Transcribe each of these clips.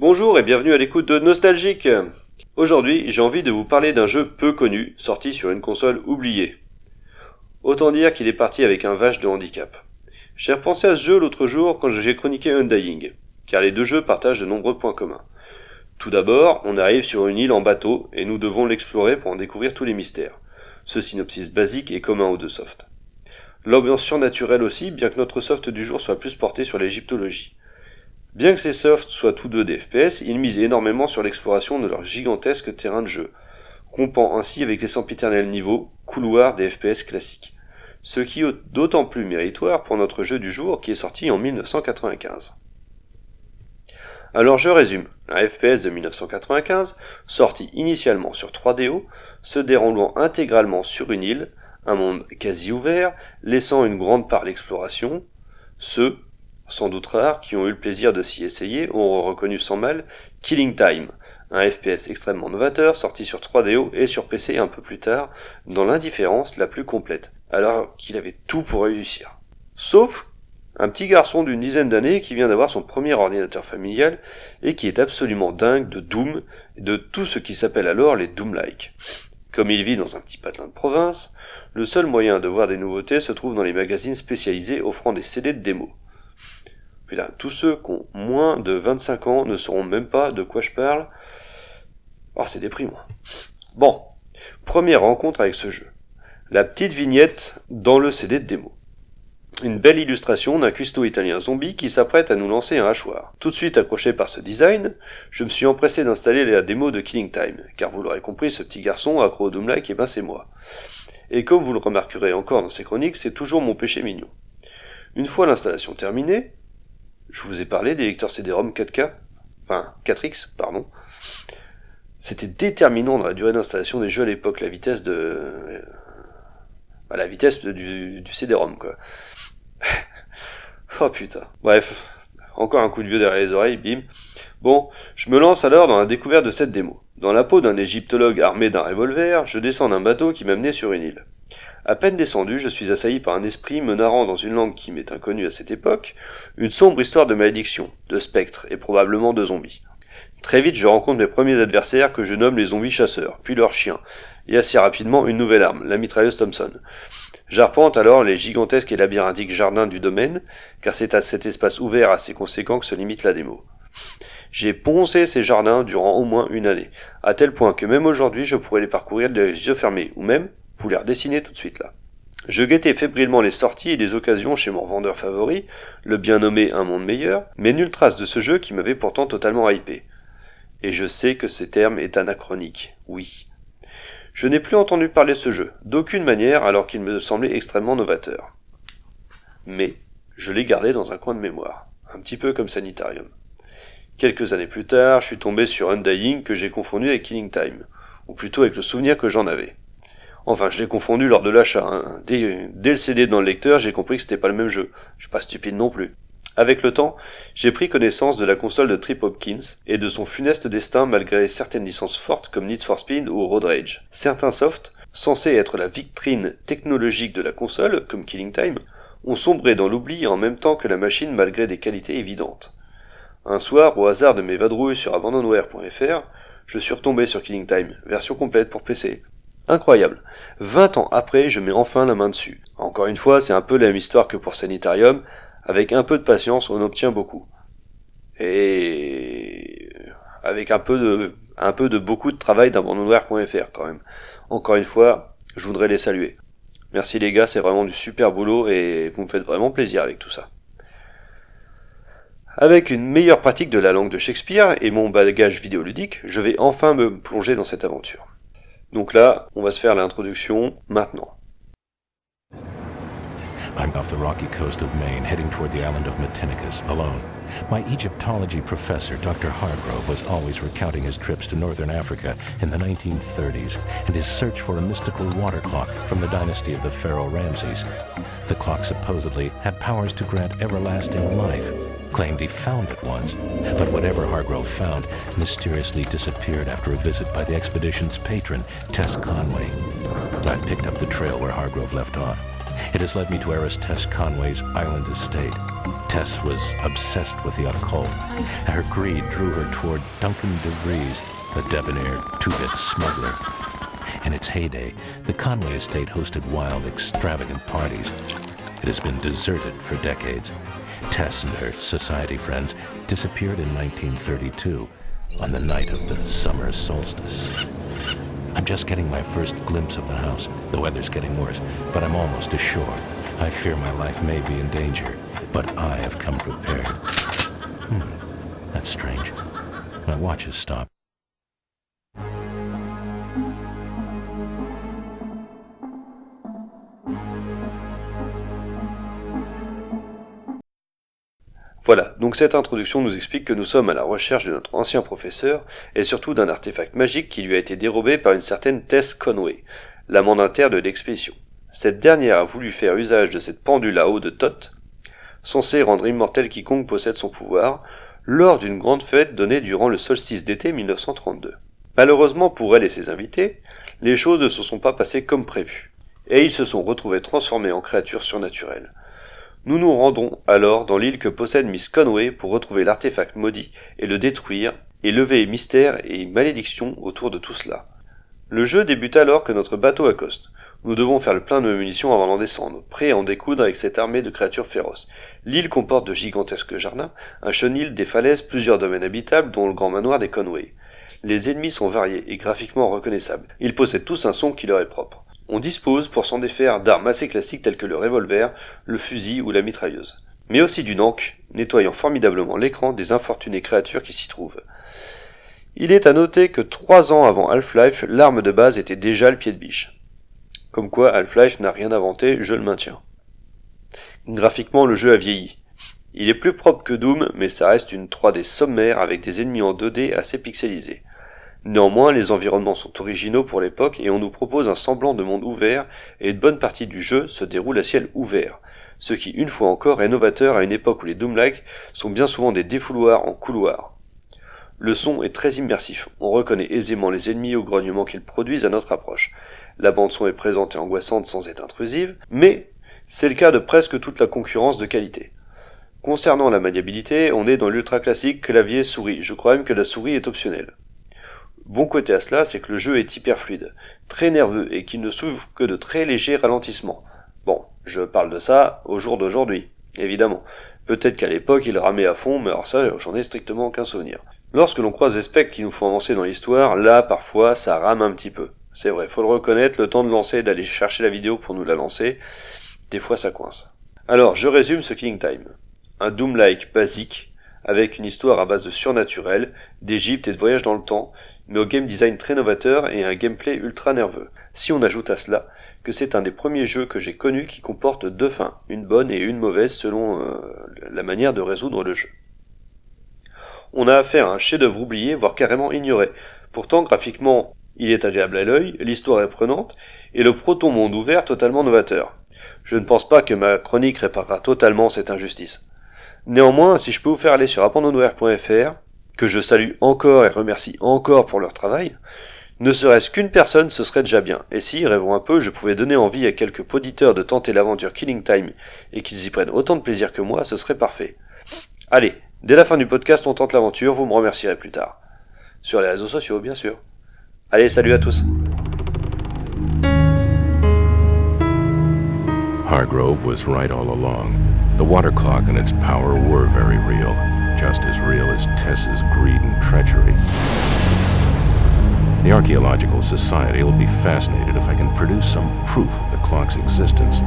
Bonjour et bienvenue à l'écoute de Nostalgique. Aujourd'hui, j'ai envie de vous parler d'un jeu peu connu, sorti sur une console oubliée. Autant dire qu'il est parti avec un vache de handicap. J'ai repensé à ce jeu l'autre jour quand j'ai chroniqué Undying, car les deux jeux partagent de nombreux points communs. Tout d'abord, on arrive sur une île en bateau et nous devons l'explorer pour en découvrir tous les mystères. Ce synopsis basique est commun aux deux softs. L'ambiance surnaturelle aussi, bien que notre soft du jour soit plus porté sur l'égyptologie. Bien que ces softs soient tous deux des FPS, ils misent énormément sur l'exploration de leur gigantesque terrain de jeu, rompant ainsi avec les sempiternels niveaux, couloirs des FPS classiques. Ce qui est d'autant plus méritoire pour notre jeu du jour qui est sorti en 1995. Alors je résume, un FPS de 1995, sorti initialement sur 3DO, se déroulant intégralement sur une île, un monde quasi ouvert, laissant une grande part l'exploration. Ceux, sans doute rares, qui ont eu le plaisir de s'y essayer auront reconnu sans mal Killing Time, un FPS extrêmement novateur sorti sur 3DO et sur PC un peu plus tard, dans l'indifférence la plus complète, alors qu'il avait tout pour réussir. Sauf un petit garçon d'une dizaine d'années qui vient d'avoir son premier ordinateur familial et qui est absolument dingue de Doom et de tout ce qui s'appelle alors les Doom-like. Comme il vit dans un petit patelin de province, le seul moyen de voir des nouveautés se trouve dans les magazines spécialisés offrant des CD de démo. Putain, tous ceux qui ont moins de 25 ans ne sauront même pas de quoi je parle. Oh, c'est déprimant. Bon, première rencontre avec ce jeu. La petite vignette dans le CD de démo. Une belle illustration d'un cuistot italien zombie qui s'apprête à nous lancer un hachoir. Tout de suite accroché par ce design, je me suis empressé d'installer la démo de Killing Time, car vous l'aurez compris, ce petit garçon accro au Doom-like, et eh ben c'est moi. Et comme vous le remarquerez encore dans ces chroniques, c'est toujours mon péché mignon. Une fois l'installation terminée, je vous ai parlé des lecteurs CD-ROM 4K, enfin 4X, pardon. C'était déterminant dans la durée d'installation des jeux à l'époque, la vitesse de, euh, la vitesse du, du CD-ROM quoi. oh putain. Bref, encore un coup de vieux derrière les oreilles, bim. Bon, je me lance alors dans la découverte de cette démo. Dans la peau d'un égyptologue armé d'un revolver, je descends d'un bateau qui m'amenait sur une île. À peine descendu, je suis assailli par un esprit me narrant dans une langue qui m'est inconnue à cette époque, une sombre histoire de malédiction, de spectres et probablement de zombies. Très vite, je rencontre mes premiers adversaires que je nomme les zombies chasseurs, puis leurs chiens, et assez rapidement une nouvelle arme, la mitrailleuse Thompson. J'arpente alors les gigantesques et labyrinthiques jardins du domaine, car c'est à cet espace ouvert assez conséquent que se limite la démo. J'ai poncé ces jardins durant au moins une année, à tel point que même aujourd'hui je pourrais les parcourir les yeux fermés, ou même vous les redessiner tout de suite là. Je guettais fébrilement les sorties et les occasions chez mon vendeur favori, le bien nommé Un Monde Meilleur, mais nulle trace de ce jeu qui m'avait pourtant totalement hypé. Et je sais que ce terme est anachronique, oui. Je n'ai plus entendu parler de ce jeu, d'aucune manière alors qu'il me semblait extrêmement novateur. Mais je l'ai gardé dans un coin de mémoire, un petit peu comme Sanitarium. Quelques années plus tard, je suis tombé sur Undying que j'ai confondu avec Killing Time, ou plutôt avec le souvenir que j'en avais. Enfin, je l'ai confondu lors de l'achat. Hein. Dès, le CD dans le lecteur, j'ai compris que c'était pas le même jeu. Je suis pas stupide non plus. Avec le temps, j'ai pris connaissance de la console de Trip Hopkins et de son funeste destin malgré certaines licences fortes comme Need for Speed ou Road Rage. Certains softs, censés être la vitrine technologique de la console, comme Killing Time, ont sombré dans l'oubli en même temps que la machine malgré des qualités évidentes. Un soir, au hasard de mes vadrouilles sur abandonware.fr, je suis retombé sur Killing Time, version complète pour PC. Incroyable. 20 ans après, je mets enfin la main dessus. Encore une fois, c'est un peu la même histoire que pour Sanitarium, avec un peu de patience, on obtient beaucoup. Et avec un peu de, un peu de beaucoup de travail d'abandonware.fr quand même. Encore une fois, je voudrais les saluer. Merci les gars, c'est vraiment du super boulot et vous me faites vraiment plaisir avec tout ça. Avec une meilleure pratique de la langue de Shakespeare et mon bagage vidéoludique, je vais enfin me plonger dans cette aventure. Donc là, on va se faire l'introduction maintenant. I'm off the rocky coast of Maine, heading toward the island of Matinicus, alone. My Egyptology professor, Dr. Hargrove, was always recounting his trips to northern Africa in the 1930s and his search for a mystical water clock from the dynasty of the pharaoh Ramses. The clock supposedly had powers to grant everlasting life. Claimed he found it once, but whatever Hargrove found mysteriously disappeared after a visit by the expedition's patron, Tess Conway. I've picked up the trail where Hargrove left off It has led me to heiress Tess Conway's island estate. Tess was obsessed with the occult, her greed drew her toward Duncan DeVries, the debonair two-bit smuggler. In its heyday, the Conway estate hosted wild, extravagant parties. It has been deserted for decades. Tess and her society friends disappeared in 1932 on the night of the summer solstice. I'm just getting my first glimpse of the house. The weather's getting worse, but I'm almost ashore. I fear my life may be in danger, but I have come prepared. Hmm, that's strange. My watch has stopped. Voilà, donc cette introduction nous explique que nous sommes à la recherche de notre ancien professeur, et surtout d'un artefact magique qui lui a été dérobé par une certaine Tess Conway, la mandataire de l'expédition. Cette dernière a voulu faire usage de cette pendule à eau de Thoth, censée rendre immortel quiconque possède son pouvoir, lors d'une grande fête donnée durant le solstice d'été 1932. Malheureusement pour elle et ses invités, les choses ne se sont pas passées comme prévu, et ils se sont retrouvés transformés en créatures surnaturelles. Nous nous rendons alors dans l'île que possède Miss Conway pour retrouver l'artefact maudit et le détruire, et lever mystère et malédiction autour de tout cela. Le jeu débute alors que notre bateau accoste. Nous devons faire le plein de munitions avant d'en descendre, prêts à en découdre avec cette armée de créatures féroces. L'île comporte de gigantesques jardins, un chenil, des falaises, plusieurs domaines habitables, dont le grand manoir des Conway. Les ennemis sont variés et graphiquement reconnaissables. Ils possèdent tous un son qui leur est propre. On dispose pour s'en défaire d'armes assez classiques telles que le revolver, le fusil ou la mitrailleuse. Mais aussi du nank, nettoyant formidablement l'écran des infortunées créatures qui s'y trouvent. Il est à noter que trois ans avant Half-Life, l'arme de base était déjà le pied de biche. Comme quoi Half-Life n'a rien inventé, je le maintiens. Graphiquement, le jeu a vieilli. Il est plus propre que Doom, mais ça reste une 3D sommaire avec des ennemis en 2D assez pixelisés. Néanmoins, les environnements sont originaux pour l'époque et on nous propose un semblant de monde ouvert et une bonne partie du jeu se déroule à ciel ouvert, ce qui une fois encore est novateur à une époque où les Doom-like sont bien souvent des défouloirs en couloir. Le son est très immersif, on reconnaît aisément les ennemis au grognement qu'ils produisent à notre approche. La bande son est présente et angoissante sans être intrusive, mais c'est le cas de presque toute la concurrence de qualité. Concernant la maniabilité, on est dans l'ultra classique clavier-souris, je crois même que la souris est optionnelle. Bon côté à cela, c'est que le jeu est hyper fluide, très nerveux et qu'il ne souffre que de très légers ralentissements. Bon, je parle de ça au jour d'aujourd'hui, évidemment. Peut-être qu'à l'époque il ramait à fond, mais alors ça, j'en ai strictement aucun souvenir. Lorsque l'on croise des specs qui nous font avancer dans l'histoire, là, parfois, ça rame un petit peu. C'est vrai, faut le reconnaître, le temps de lancer, d'aller chercher la vidéo pour nous la lancer, des fois ça coince. Alors, je résume ce Killing Time. Un Doom-like basique, avec une histoire à base de surnaturel, d'Égypte et de voyage dans le temps, mais au game design très novateur et un gameplay ultra nerveux. Si on ajoute à cela que c'est un des premiers jeux que j'ai connus qui comporte deux fins, une bonne et une mauvaise selon euh, la manière de résoudre le jeu. On a affaire à un chef-d'œuvre oublié, voire carrément ignoré. Pourtant, graphiquement, il est agréable à l'œil, l'histoire est prenante, et le proton monde ouvert totalement novateur. Je ne pense pas que ma chronique réparera totalement cette injustice. Néanmoins, si je peux vous faire aller sur abandonware.fr, que je salue encore et remercie encore pour leur travail, ne serait-ce qu'une personne, ce serait déjà bien. Et si, rêvons un peu, je pouvais donner envie à quelques poditeurs de tenter l'aventure Killing Time et qu'ils y prennent autant de plaisir que moi, ce serait parfait. Allez, dès la fin du podcast, on tente l'aventure, vous me remercierez plus tard. Sur les réseaux sociaux, bien sûr. Allez, salut à tous. Hargrove was right all along. The water clock and its power were very real. Just as real as Tess's greed and treachery. The Archaeological Society will be fascinated if I can produce some proof of the clock's existence.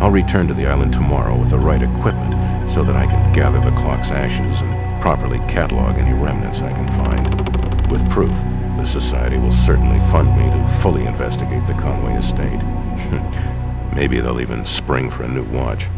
I'll return to the island tomorrow with the right equipment so that I can gather the clock's ashes and properly catalog any remnants I can find. With proof, the Society will certainly fund me to fully investigate the Conway estate. Maybe they'll even spring for a new watch.